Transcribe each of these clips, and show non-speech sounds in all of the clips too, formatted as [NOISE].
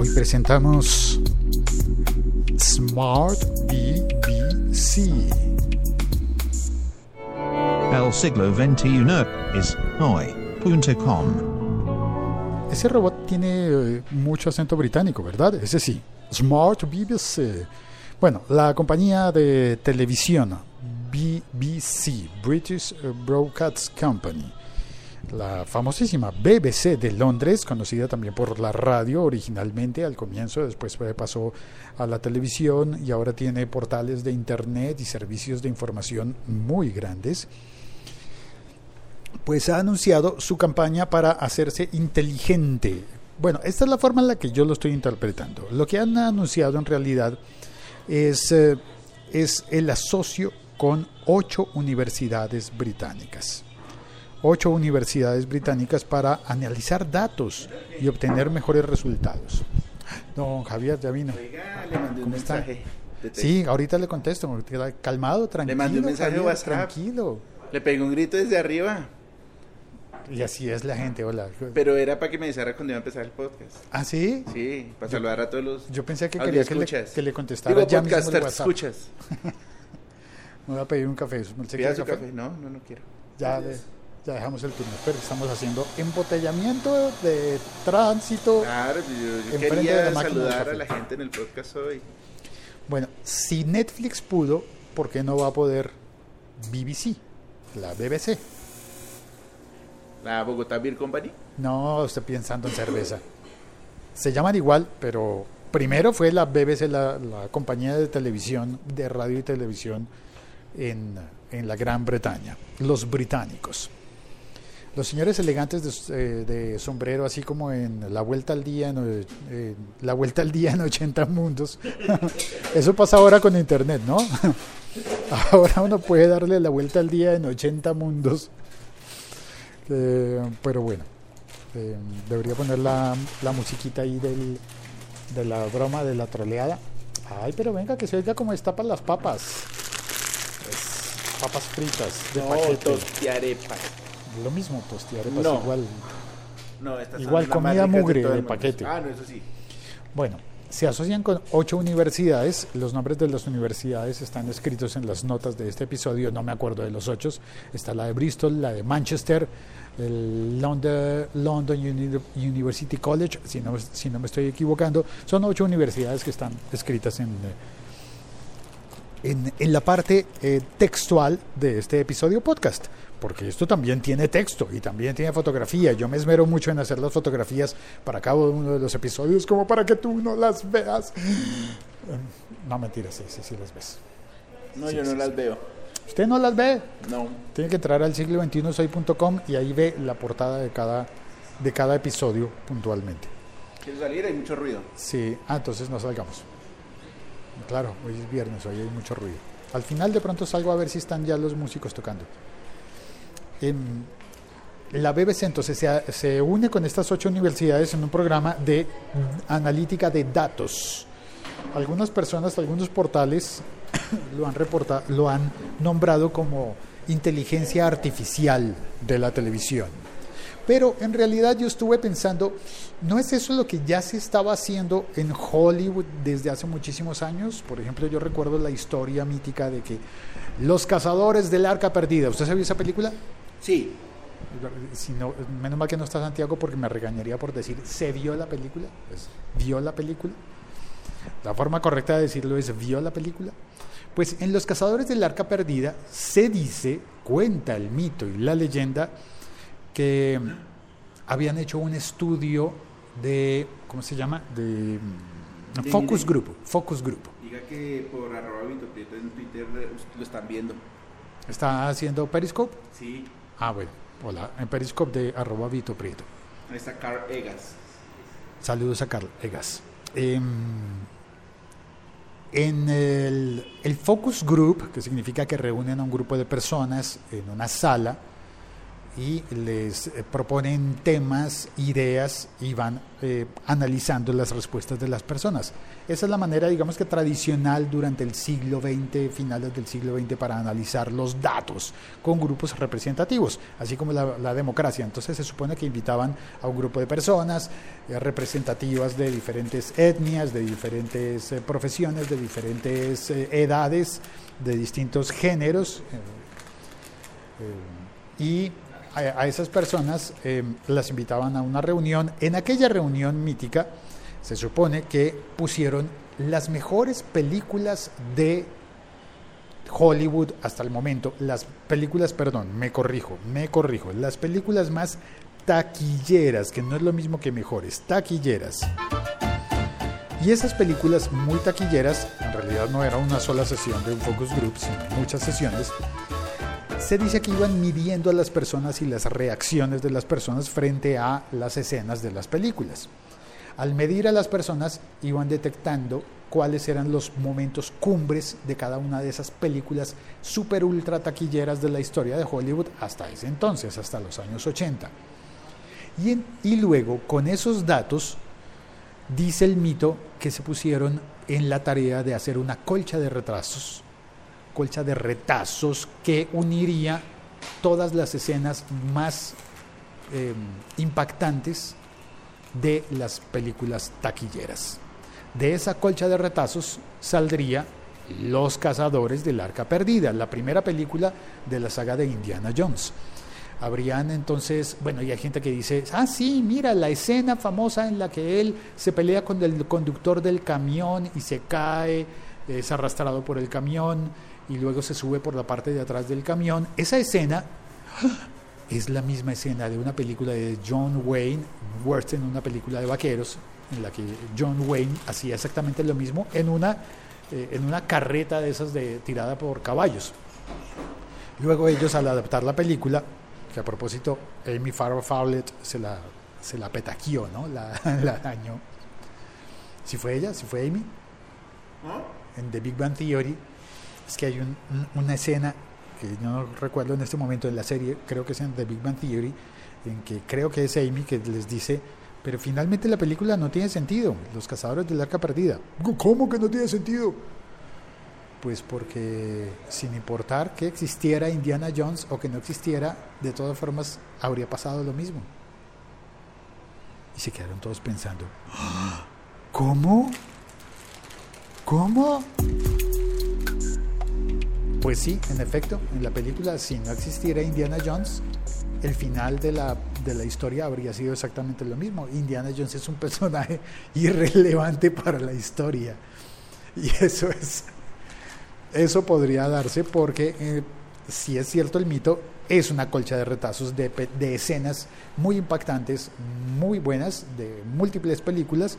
Hoy presentamos Smart BBC. El siglo XXI es hoy.com. Ese robot tiene eh, mucho acento británico, ¿verdad? Ese sí. Smart BBC. Bueno, la compañía de televisión BBC, British Broadcast Company, la famosísima BBC de Londres, conocida también por la radio originalmente al comienzo, después pasó a la televisión y ahora tiene portales de internet y servicios de información muy grandes, pues ha anunciado su campaña para hacerse inteligente. Bueno, esta es la forma en la que yo lo estoy interpretando. Lo que han anunciado en realidad es, eh, es el asocio con ocho universidades británicas. Ocho universidades británicas para analizar datos y obtener mejores resultados. Don Javier, ya vino. Oiga, le mandé un ¿Cómo está? mensaje. de texto. Sí, ahorita le contesto. Calmado, tranquilo. mandé un mensaje Javier, WhatsApp. Tranquilo. Le pegué un grito desde arriba, Y así es la gente, hola. pero era para que me avisara cuando iba a empezar el podcast. ¿Ah, sí? Sí, para saludar a todos los Yo pensé que quería que le, que le contestara Digo, ya mismo el podcaster, WhatsApp. escuchas. [LAUGHS] Me voy a pedir un café. ¿Se Pida su café? café. No, no, no quiero. Ya, de- ya dejamos el turno. Pero estamos haciendo embotellamiento de tránsito. Claro, yo, yo Enfrente de quería la máquina de saludar a la gente en el podcast hoy. Bueno, si Netflix pudo, ¿por qué no va a poder BBC? La BBC. La Bogotá Beer Company. No, estoy pensando en cerveza. Se llaman igual, pero primero fue la BBC, la, la compañía de televisión, de radio y televisión en, en la Gran Bretaña, los británicos. Los señores elegantes de, eh, de sombrero, así como en la vuelta al día, en, eh, la vuelta al día en 80 mundos. [LAUGHS] Eso pasa ahora con internet, ¿no? [LAUGHS] Ahora uno puede darle la vuelta al día en 80 mundos. Eh, pero bueno, eh, debería poner la, la musiquita ahí del, de la broma, de la troleada. Ay, pero venga, que se oiga como estapan las papas. Papas fritas de No, paquete. tostiarepa. Lo mismo, tostiarepas No. igual. No, estas Igual son comida mugre de mundo. paquete. Ah, no, eso sí. Bueno, se asocian con ocho universidades. Los nombres de las universidades están escritos en las notas de este episodio. No me acuerdo de los ocho. Está la de Bristol, la de Manchester, el London, London Uni- University College, si no, si no me estoy equivocando. Son ocho universidades que están escritas en, en, en la parte eh, textual de este episodio podcast. Porque esto también tiene texto y también tiene fotografía. Yo me esmero mucho en hacer las fotografías para cada uno de los episodios, como para que tú no las veas. No, mentira, sí, sí, sí las ves. No, Sí, yo no sí, las veo. ¿Usted no las ve? No. Tiene que entrar al siglo 21 soy.com y ahí ve la portada de cada, de cada episodio puntualmente. Quiero salir, hay mucho ruido. Sí, ah, entonces no salgamos. Claro, hoy es viernes, hoy hay mucho ruido. Al final de pronto salgo a ver si están ya los músicos tocando. La BBC entonces se une con estas ocho universidades en un programa de analítica de datos. Algunas personas, algunos portales [COUGHS] lo han reportado, lo han nombrado como inteligencia artificial de la televisión. Pero en realidad yo estuve pensando, ¿no es eso lo que ya se estaba haciendo en Hollywood desde hace muchísimos años? Por ejemplo, yo recuerdo la historia mítica de que Los Cazadores del Arca Perdida, ¿usted se vio esa película? Sí. Si no, menos mal que no está Santiago porque me regañaría por decir, ¿se vio la película? Pues, ¿Vio la película? La forma correcta de decirlo es, ¿vio la película? Pues en Los Cazadores del Arca Perdida se dice, cuenta el mito y la leyenda, que habían hecho un estudio de, ¿cómo se llama? De Focus Group, Focus Group. Diga que por arroba en Twitter lo están viendo. ¿Está haciendo Periscope? Sí. Ah, bueno, hola, en Periscope de arroba Vito Prieto. Ahí está Carl Egas. Saludos a Carl Egas. Em, en el, el Focus Group, que significa que reúnen a un grupo de personas en una sala, y les eh, proponen temas, ideas y van eh, analizando las respuestas de las personas. Esa es la manera, digamos que tradicional durante el siglo XX, finales del siglo XX, para analizar los datos con grupos representativos, así como la, democracia. Entonces se supone que invitaban a un grupo de personas eh, representativas de diferentes etnias, de diferentes profesiones, de diferentes edades, de distintos géneros. y a, esas personas eh, las invitaban a una reunión. En aquella reunión mítica se supone que pusieron las mejores películas de Hollywood hasta el momento, las películas, perdón, me corrijo, me corrijo, las películas más taquilleras, que no es lo mismo que mejores, taquilleras. Y esas películas muy taquilleras, en realidad no era una sola sesión de un focus group, sino muchas sesiones, se dice que iban midiendo a las personas y las reacciones de las personas frente a las escenas de las películas. Al medir a las personas iban detectando cuáles eran los momentos cumbres de cada una de esas películas super ultra taquilleras de la historia de Hollywood hasta ese entonces, hasta los años 80. Y, y luego, con esos datos, dice el mito que se pusieron en la tarea de hacer una colcha de retrasos, colcha de retazos que uniría todas las escenas más eh, impactantes de las películas taquilleras. De esa colcha de retazos saldría Los Cazadores del Arca Perdida, la primera película de la saga de Indiana Jones. Habrían entonces, bueno, y hay gente que dice, ah, sí, mira, la escena famosa en la que él se pelea con el conductor del camión y se cae, es arrastrado por el camión y luego se sube por la parte de atrás del camión. Esa escena [GASPS] es la misma escena de una película de John Wayne, western, una película de vaqueros, en la que John Wayne hacía exactamente lo mismo en una, eh, en una carreta de esas de, tirada por caballos. Luego ellos al adaptar la película, que a propósito Amy Farrah Fowlett se la, se la petaquió, ¿no? La, [LAUGHS] la dañó. Si fue ella, si fue Amy, en The Big Bang Theory, es que hay un- un- una escena que no recuerdo en este momento en la serie, creo que es en The Big Bang Theory, en que creo que es Amy que les dice, pero finalmente la película no tiene sentido, Los Cazadores del Arca Perdida. ¿Cómo que no tiene sentido? Pues porque sin importar que existiera Indiana Jones o que no existiera, de todas formas habría pasado lo mismo. Y se quedaron todos pensando, "¿Ah? ¿cómo? ¿Cómo? Pues sí, en efecto, en la película, si no existiera Indiana Jones, el final de la, de la historia habría sido exactamente lo mismo. Indiana Jones es un personaje [LAUGHS] irrelevante para la historia. Y eso es. Eso podría darse porque, eh, si es cierto el mito, es una colcha de retazos de, de escenas muy impactantes, muy buenas, de múltiples películas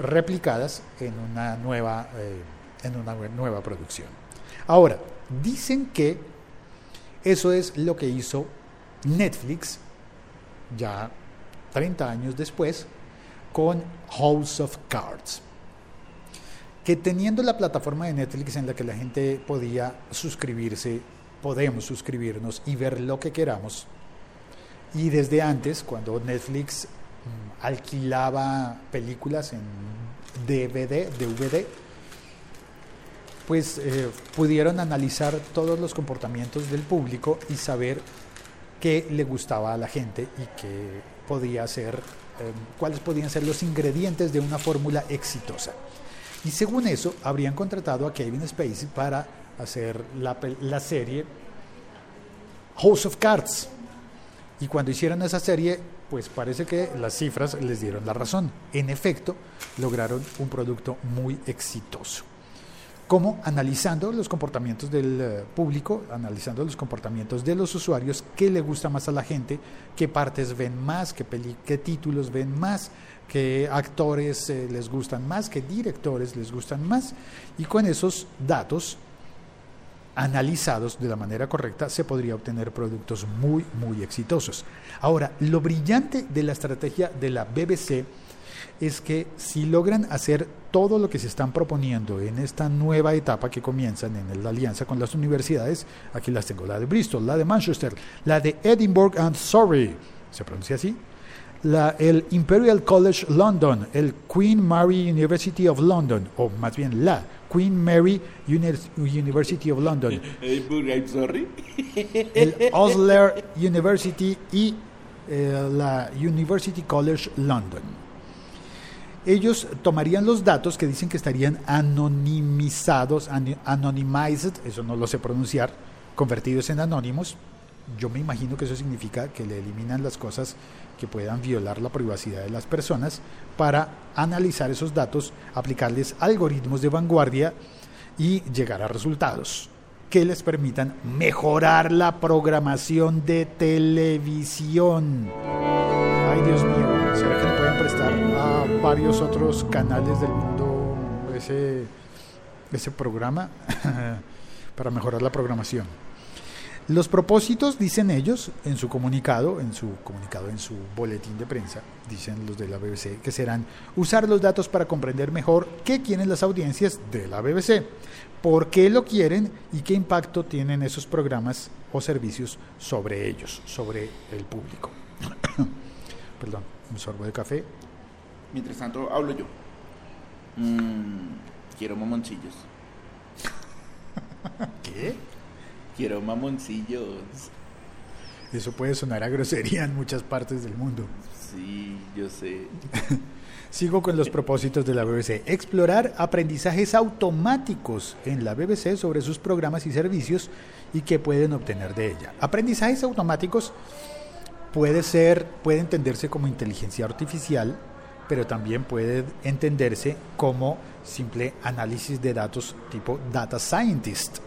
replicadas en una nueva, eh, en una nue- nueva producción. Ahora, dicen que eso es lo que hizo Netflix ya 30 años después con House of Cards. Que teniendo la plataforma de Netflix en la que la gente podía suscribirse, podemos suscribirnos y ver lo que queramos. Y desde antes, cuando Netflix mm, alquilaba películas en DVD, DVD, pues eh, pudieron analizar todos los comportamientos del público y saber qué le gustaba a la gente y qué podía ser, eh, cuáles podían ser los ingredientes de una fórmula exitosa. Y según eso, habrían contratado a Kevin Spacey para hacer la, la serie House of Cards. Y cuando hicieron esa serie, pues parece que las cifras les dieron la razón. En efecto, lograron un producto muy exitoso. Como analizando los comportamientos del eh, público, analizando los comportamientos de los usuarios, qué le gusta más a la gente, qué partes ven más, qué títulos ven más, qué actores eh, les gustan más, qué directores les gustan más. Y con esos datos analizados de la manera correcta, se podría obtener productos muy, muy exitosos. Ahora, lo brillante de la estrategia de la BBC es que si logran hacer todo lo que se están proponiendo en esta nueva etapa que comienzan en la alianza con las universidades, aquí las tengo, la de Bristol, la de Manchester, la de Edinburgh and Surrey, ¿se pronuncia así? La, el Imperial College London, el Queen Mary University of London, o más bien la Queen Mary Uni- University of London, Edinburgh, I'm sorry. [LAUGHS] el Osler University y eh, la University College London. Ellos tomarían los datos que dicen que estarían anonimizados, ani- anonymized, eso no lo sé pronunciar, convertidos en anónimos. Yo me imagino que eso significa que le eliminan las cosas que puedan violar la privacidad de las personas para analizar esos datos, aplicarles algoritmos de vanguardia y llegar a resultados que les permitan mejorar la programación de televisión. Ay, Dios mío, ¿será que le pueden prestar a varios otros canales del mundo ese, ese programa [LAUGHS] para mejorar la programación? Los propósitos, dicen ellos en su comunicado, en su comunicado, en su boletín de prensa, dicen los de la BBC, que serán usar los datos para comprender mejor qué quieren las audiencias de la BBC, por qué lo quieren y qué impacto tienen esos programas o servicios sobre ellos, sobre el público. [COUGHS] Perdón, un sorbo de café. Mientras tanto, hablo yo. Mm, quiero mamoncillos. [LAUGHS] ¿Qué? Quiero mamoncillos. Eso puede sonar a grosería en muchas partes del mundo. Sí, yo sé. [LAUGHS] Sigo con los propósitos de la BBC. Explorar aprendizajes automáticos en la BBC sobre sus programas y servicios y qué pueden obtener de ella. Aprendizajes automáticos puede ser, puede entenderse como inteligencia artificial, pero también puede entenderse como simple análisis de datos tipo data scientist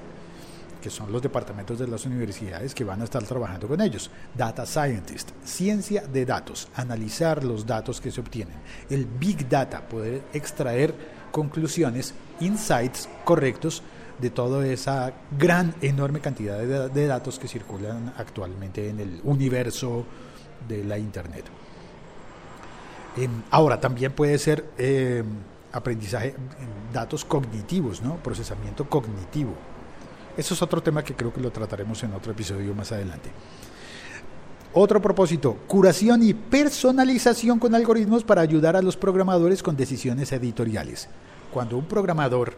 que son los departamentos de las universidades que van a estar trabajando con ellos. Data Scientist, ciencia de datos, analizar los datos que se obtienen. El Big Data, poder extraer conclusiones, insights correctos de toda esa gran, enorme cantidad de, datos que circulan actualmente en el universo de la Internet. Eh, ahora, también puede ser eh, aprendizaje, datos cognitivos, ¿no? procesamiento cognitivo. Eso es otro tema que creo que lo trataremos en otro episodio más adelante. Otro propósito, curación y personalización con algoritmos para ayudar a los programadores con decisiones editoriales. Cuando un programador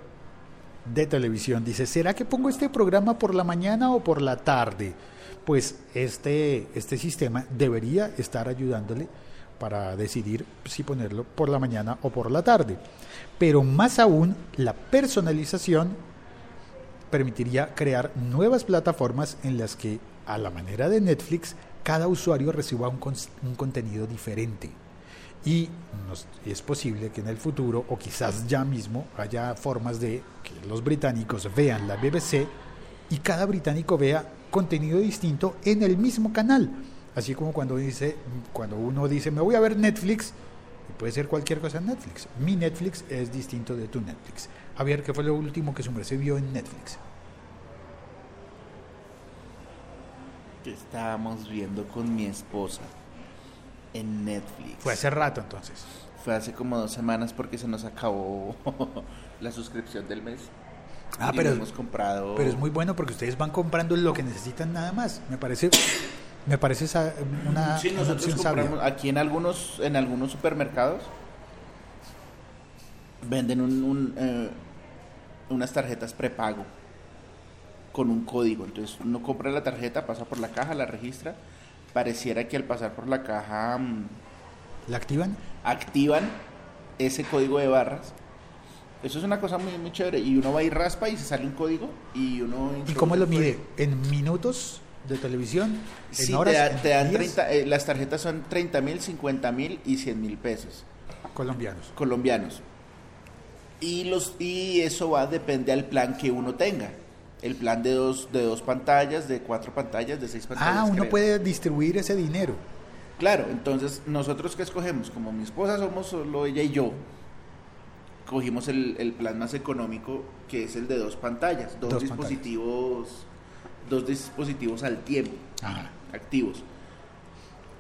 de televisión dice, ¿será que pongo este programa por la mañana o por la tarde? Pues este, este sistema debería estar ayudándole para decidir si ponerlo por la mañana o por la tarde. Pero más aún, la personalización permitiría crear nuevas plataformas en las que, a la manera de Netflix, cada usuario reciba un, un contenido diferente. Y es posible que en el futuro, o quizás ya mismo, haya formas de que los británicos vean la BBC y cada británico vea contenido distinto en el mismo canal. Así como cuando, dice, cuando uno dice, me voy a ver Netflix, y puede ser cualquier cosa en Netflix. Mi Netflix es distinto de tu Netflix. Javier, ¿qué fue lo último que su merced vio en Netflix? Estábamos viendo con mi esposa en Netflix. Fue hace rato entonces. Fue hace como dos semanas porque se nos acabó [LAUGHS] la suscripción del mes. Ah, Y pero, hemos comprado. pero es muy bueno porque ustedes van comprando lo que necesitan nada más. Me parece, me parece esa- una, Sí, una nosotros opción sabia. compramos aquí en algunos en algunos supermercados venden un, un, eh, unas tarjetas prepago con un código. Entonces uno compra la tarjeta, pasa por la caja, la registra. Pareciera que al pasar por la caja mm, ¿La activan? activan ese código de barras. Eso es una cosa muy, muy chévere. Y uno va y raspa y se sale un código y uno... ¿Y cómo lo mide? ¿En minutos de televisión? ¿En Sí, horas? te, da- ¿En te dan días? 30, eh, las tarjetas son 30 mil, 50 mil y 100 mil pesos colombianos. colombianos. Y, los, y eso va, depende al plan que uno tenga. El plan de dos, de dos pantallas, de cuatro pantallas, de seis pantallas. Ah, uno creo. puede distribuir ese dinero. Claro, entonces nosotros que escogemos, como mi esposa somos solo ella y yo, cogimos el, el plan más económico que es el de dos pantallas, dos, Dos dispositivos, dos dispositivos al tiempo, Ajá. activos.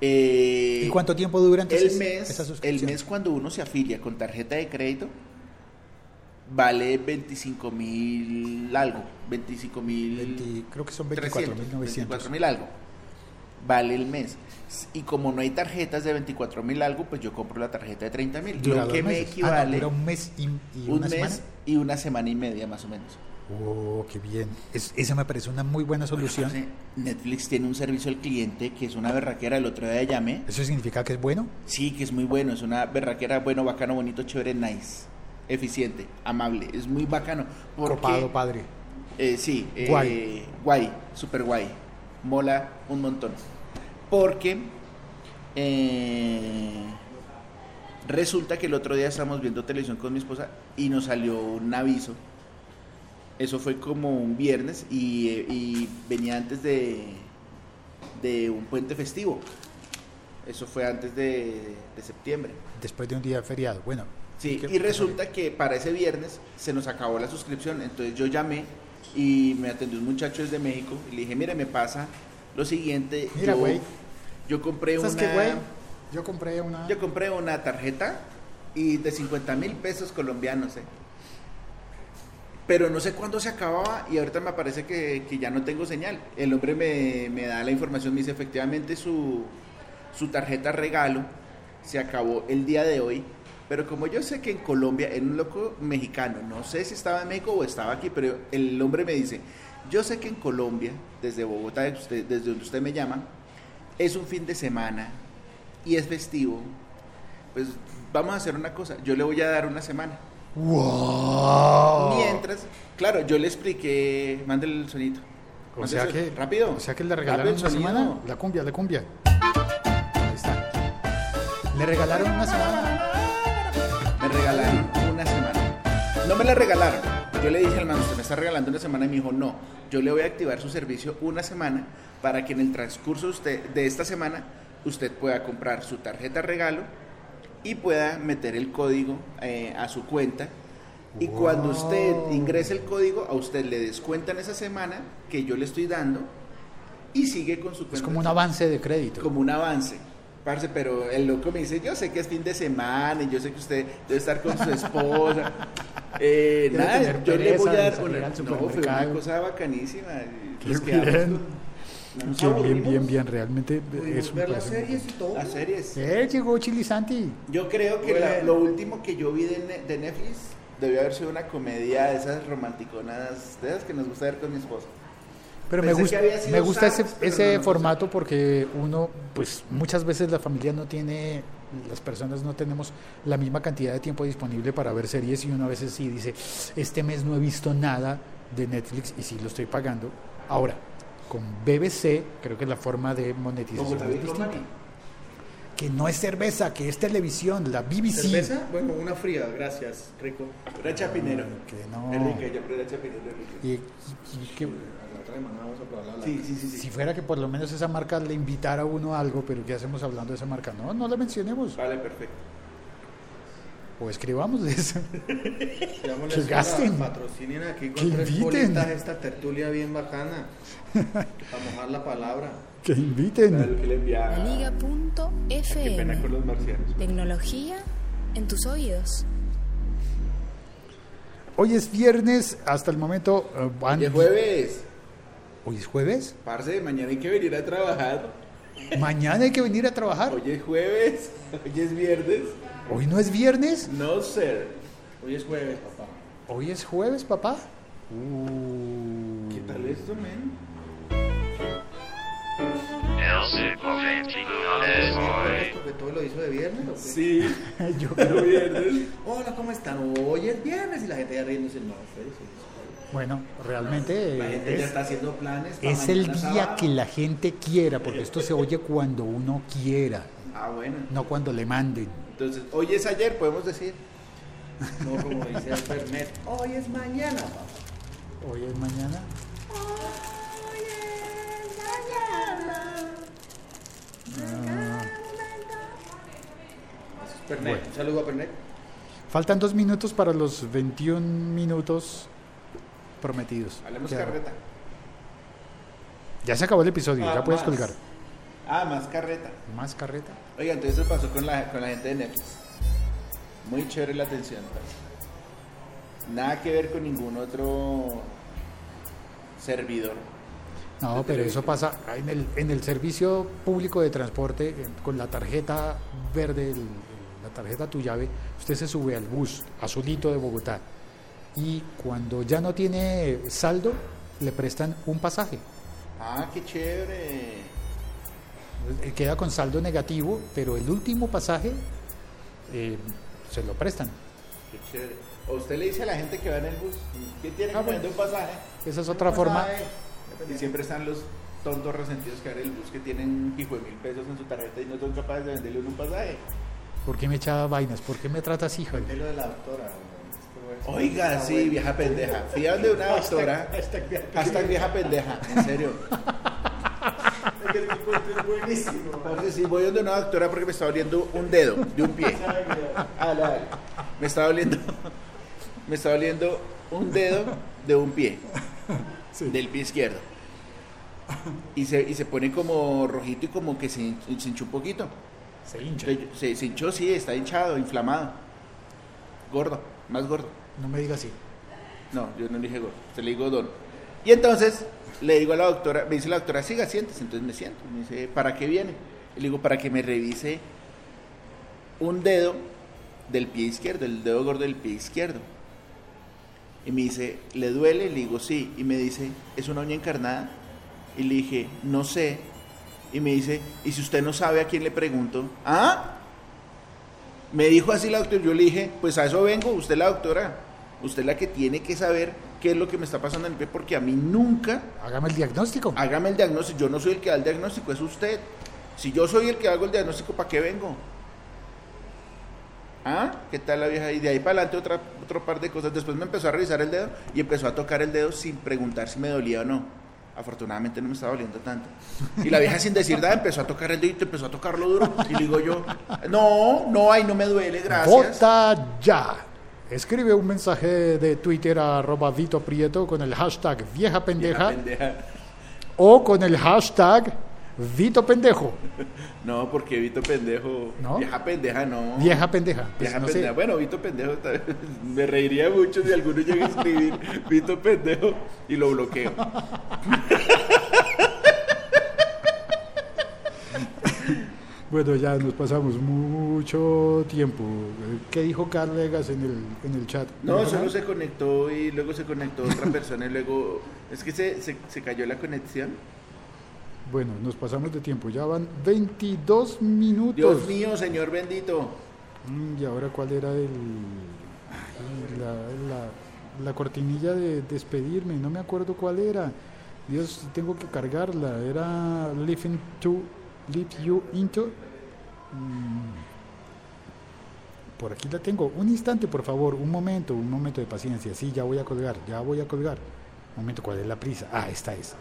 Eh, ¿Y cuánto tiempo dura entonces el mes, esa el mes cuando uno se afilia con tarjeta de crédito vale 25 mil algo, 25 mil 20 creo que son 300, 24.900. mil algo. Vale el mes. Y como no hay tarjetas de 24 mil algo, pues yo compro la tarjeta de 30 mil. Lo que me. Ah, no, equivale un mes y, y un una mes semana. y una semana y media más o menos. Oh, qué bien. Es- esa me parece una muy buena solución. Netflix tiene un servicio al cliente que es una berraquera. El otro día llamé. ¿Eso significa que es bueno? Sí, que es muy bueno. Es una berraquera bueno, bacano, bonito, chévere, nice. Eficiente, amable. Es muy bacano. Porque, Copado, padre. Eh, sí, eh, Guay. guay, super guay. Mola un montón. Porque eh, resulta que el otro día estábamos viendo televisión con mi esposa y nos salió un aviso. Eso fue como un viernes y, eh, y venía antes de, de un puente festivo. Eso fue antes de, de septiembre. Después de un día feriado. Bueno. Sí, ¿qué- y resulta que para ese viernes se nos acabó la suscripción, entonces yo llamé y me atendió un muchacho desde México y le dije, mire, me pasa lo siguiente, Mira, yo, güey. yo compré ¿Sabes una, qué? Yo compré una. yo compré una tarjeta y de 50 mil pesos colombianos, eh. pero no sé cuándo se acababa y ahorita me parece que, que ya no tengo señal. El hombre me, me da la información, me dice efectivamente su, su tarjeta regalo se acabó el día de hoy, pero como yo sé que en Colombia, en un loco mexicano, no sé si estaba en México o estaba aquí, pero el hombre me dice, yo sé que en Colombia, desde Bogotá, desde usted- desde donde usted me llama, es un fin de semana y es festivo, pues vamos a hacer una cosa, yo le voy a dar una semana. ¡Wow! Mientras, claro, yo le expliqué, mándale el sonito. O sea el que. rápido. O sea que le regalaron una semana. La cumbia, la cumbia. Ahí está. Le regalaron una semana. Me regalaron una semana. No me la regalaron. Yo le dije al man, usted me está regalando una semana y me dijo, no, yo le voy a activar su servicio una semana para que en el transcurso usted, de esta semana usted pueda comprar su tarjeta regalo y pueda meter el código eh, a su cuenta. Y cuando usted ingrese el código, a usted le descuentan esa semana que yo le estoy dando y sigue con su cuenta. Es como un avance de crédito. como un avance. Parce, pero el loco me dice, yo sé que es fin de semana y yo sé que usted debe estar con su esposa. [LAUGHS] Eh, nada, yo le voy a dar una, no, fue una cosa bacanísima. Qué Nos quedamos bien. bien, bien, bien. Realmente Pudimos es un ver las series y todo. Las series. Eh, llegó Chili Santi. Yo creo que la- lo último que yo vi de, Ne- de Netflix debió haber sido una comedia de esas romanticonas, de esas que nos gusta ver con mi esposa. Pero me gusta, me gusta ese, ese no, no, no. formato porque uno, pues muchas veces la familia no tiene, las personas no tenemos la misma cantidad de tiempo disponible para ver series y uno a veces sí dice, este mes no he visto nada de Netflix y sí lo estoy pagando. Ahora, con BBC creo que la forma de monetización es distinta. Que no es cerveza, que es televisión, la BBC. ¿Cerveza? Bueno, una fría, gracias, rico. Era chapinero. Que no. Es rica, yo era chapinero. Y- y- y que- La otra semana vamos a probar la Sí, sí, sí. sí. si fuera que por lo menos esa marca le invitara a uno a algo, pero ¿qué hacemos hablando de esa marca? No, no la mencionemos. Vale, perfecto. O escribamos de eso. Llamémosle Que gasten. Patrocinen aquí Que con tres inviten. bolitas esta tertulia bien bacana. [LAUGHS] para mojar la palabra. Que inviten. Liga.fm. los marcianos. Tecnología en tus oídos. Hoy es viernes, hasta el momento. eh, Hoy es jueves. Hoy es jueves. Parce, mañana hay que venir a trabajar. Mañana hay que venir a trabajar. Hoy es jueves. [LAUGHS] Hoy es viernes. Hoy no es viernes. No, sir. Hoy es jueves, papá. Hoy es jueves, papá. Uh. ¿Qué tal esto, men? ¿Porque todo lo hizo de viernes o qué? Sí. [LAUGHS] Yo Pero viernes. Hola, ¿cómo están? Hoy es viernes y la gente ya riéndose. No. Bueno, realmente La gente ya es, está haciendo planes. es el día sábado. que la gente quiera, porque esto se oye cuando uno quiera, Ah, bueno. no cuando le manden. Entonces, hoy es ayer, podemos decir. No, como dice el Fernet. Hoy es mañana, papá. Hoy es mañana. Un saludo a Fernet. Faltan dos minutos para los 21 minutos prometidos. Hablemos Ya- carreta. Ya se acabó el episodio, Ah, ya puedes más. colgar. Ah, más carreta. Más carreta. Oiga, entonces eso pasó con la, con la gente de Netflix. Muy chévere la atención. Nada que ver con ningún otro servidor. No, pero eso pasa en el, en el servicio público de transporte, eh, con la tarjeta verde, el- la tarjeta tu llave, usted se sube al bus azulito de Bogotá y cuando ya no tiene saldo, le prestan un pasaje. Ah, qué chévere. Eh, Queda con saldo negativo, pero el último pasaje eh, se lo prestan. Qué chévere. O usted le dice a la gente que va en el bus, ¿qué tiene que Ah, bueno. un pasaje? Esa es otra forma. Y siempre están los tontos resentidos que el bus que tienen pico de mil pesos en su tarjeta y no son capaces de venderle un pasaje. ¿Por qué me echaba vainas? ¿Por qué me tratas Javi? De lo de la doctora. Oiga, sí, vieja pendeja. [LAUGHS] Fui a donde una doctora. Hashtag vieja pendeja, en serio. [LAUGHS] Es que el tipo es buenísimo. Sí, voy donde una doctora porque me está doliendo un dedo de un pie. Me está doliendo. Me está doliendo un dedo de un pie. Del pie izquierdo. Y se, y se pone como rojito y como que se, se hinchó un poquito. Se hincha. Se, se hinchó, sí, está hinchado, inflamado. Gordo, más gordo. No me digas así. No, yo no le dije gordo, se le digo don. Y entonces le digo a la doctora, me dice la doctora, siga, siéntese. Entonces me siento. Me dice, ¿para qué viene? Y le digo, para que me revise un dedo del pie izquierdo, el dedo gordo del pie izquierdo. Y me dice, ¿le duele? Le digo, sí. Y me dice, ¿es una uña encarnada? Y le dije, no sé. Y me dice, ¿y si usted no sabe a quién le pregunto? ¿Ah? Me dijo así la doctora, yo le dije, pues a eso vengo, usted es la doctora, usted es la que tiene que saber qué es lo que me está pasando en el pie, porque a mí nunca, Hágame el diagnóstico. hágame el diagnóstico, yo no soy el que da el diagnóstico, es usted. Si yo soy el que hago el diagnóstico, ¿para qué vengo? ¿Ah? ¿Qué tal la vieja? Y de ahí para adelante otra, otro par de cosas. Después me empezó a revisar el dedo y empezó a tocar el dedo sin preguntar si me dolía o no. Afortunadamente no me estaba doliendo tanto. Y la vieja sin decir nada empezó a tocar el dedo y empezó a tocarlo duro. Y le digo yo, no, no, ahí no me duele, gracias. Vota ya. Escribe un mensaje de Twitter a arroba Vito Prieto con el hashtag vieja pendeja, Vieja pendeja. o con el hashtag Vito Pendejo. No, porque Vito pendejo. ¿No? Vieja pendeja, no. Vieja pendeja. Pues Vieja no sé. pendeja. Bueno, Vito pendejo. [LAUGHS] Me reiría mucho si alguno llega a escribir [LAUGHS] Vito pendejo y lo bloqueo. [LAUGHS] Bueno, ya nos pasamos mucho tiempo. ¿Qué dijo Carl Vegas en el, en el chat? No, solo se conectó y luego se conectó otra persona y luego. Es que se, se, se cayó la conexión. Bueno, nos pasamos de tiempo. Ya van 22 minutos. Dios mío, señor bendito. Mm, ¿Y ahora cuál era el, la, la- la cortinilla de despedirme? No me acuerdo cuál era. Dios, tengo que cargarla. Era Live, into, live You Into. Mm. Por aquí la tengo. Un instante, por favor. Un momento, un momento de paciencia. Sí, ya voy a colgar, ya voy a colgar. Un momento, ¿cuál es la prisa? Ah, esta es.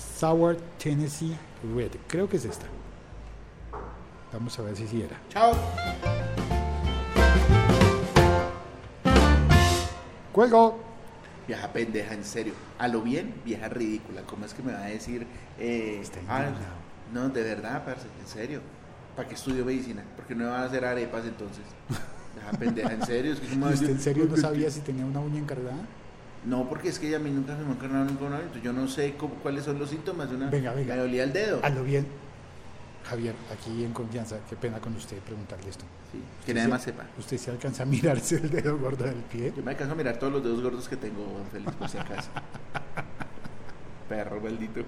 Sour Tennessee Red. Creo que es esta. Vamos a ver si sí era. Chao. ¡Cuelgo! Vieja pendeja, en serio. A lo bien, vieja ridícula. ¿Cómo es que me va a decir? Eh, Está ah, no, de verdad, parce, en serio. ¿Para qué estudio medicina? Porque no me van a hacer arepas entonces. Vieja pendeja, en serio. Es que ¿cómo [LAUGHS] ¿Y va a usted decir? en serio no sabía si tenía una uña encargada? No, porque es que a mí nunca se me ha encarnado ningún entonces Yo no sé cuáles son los síntomas de una. Venga, venga. Me dolía el dedo. Hazlo bien. Javier, aquí en confianza, qué pena con usted preguntarle esto. Sí, que nada más sepa. ¿Usted se alcanza a mirarse el dedo gordo del pie? Yo me alcanzo a mirar todos los dedos gordos que tengo, Juan Félix, por si acaso. Perro maldito.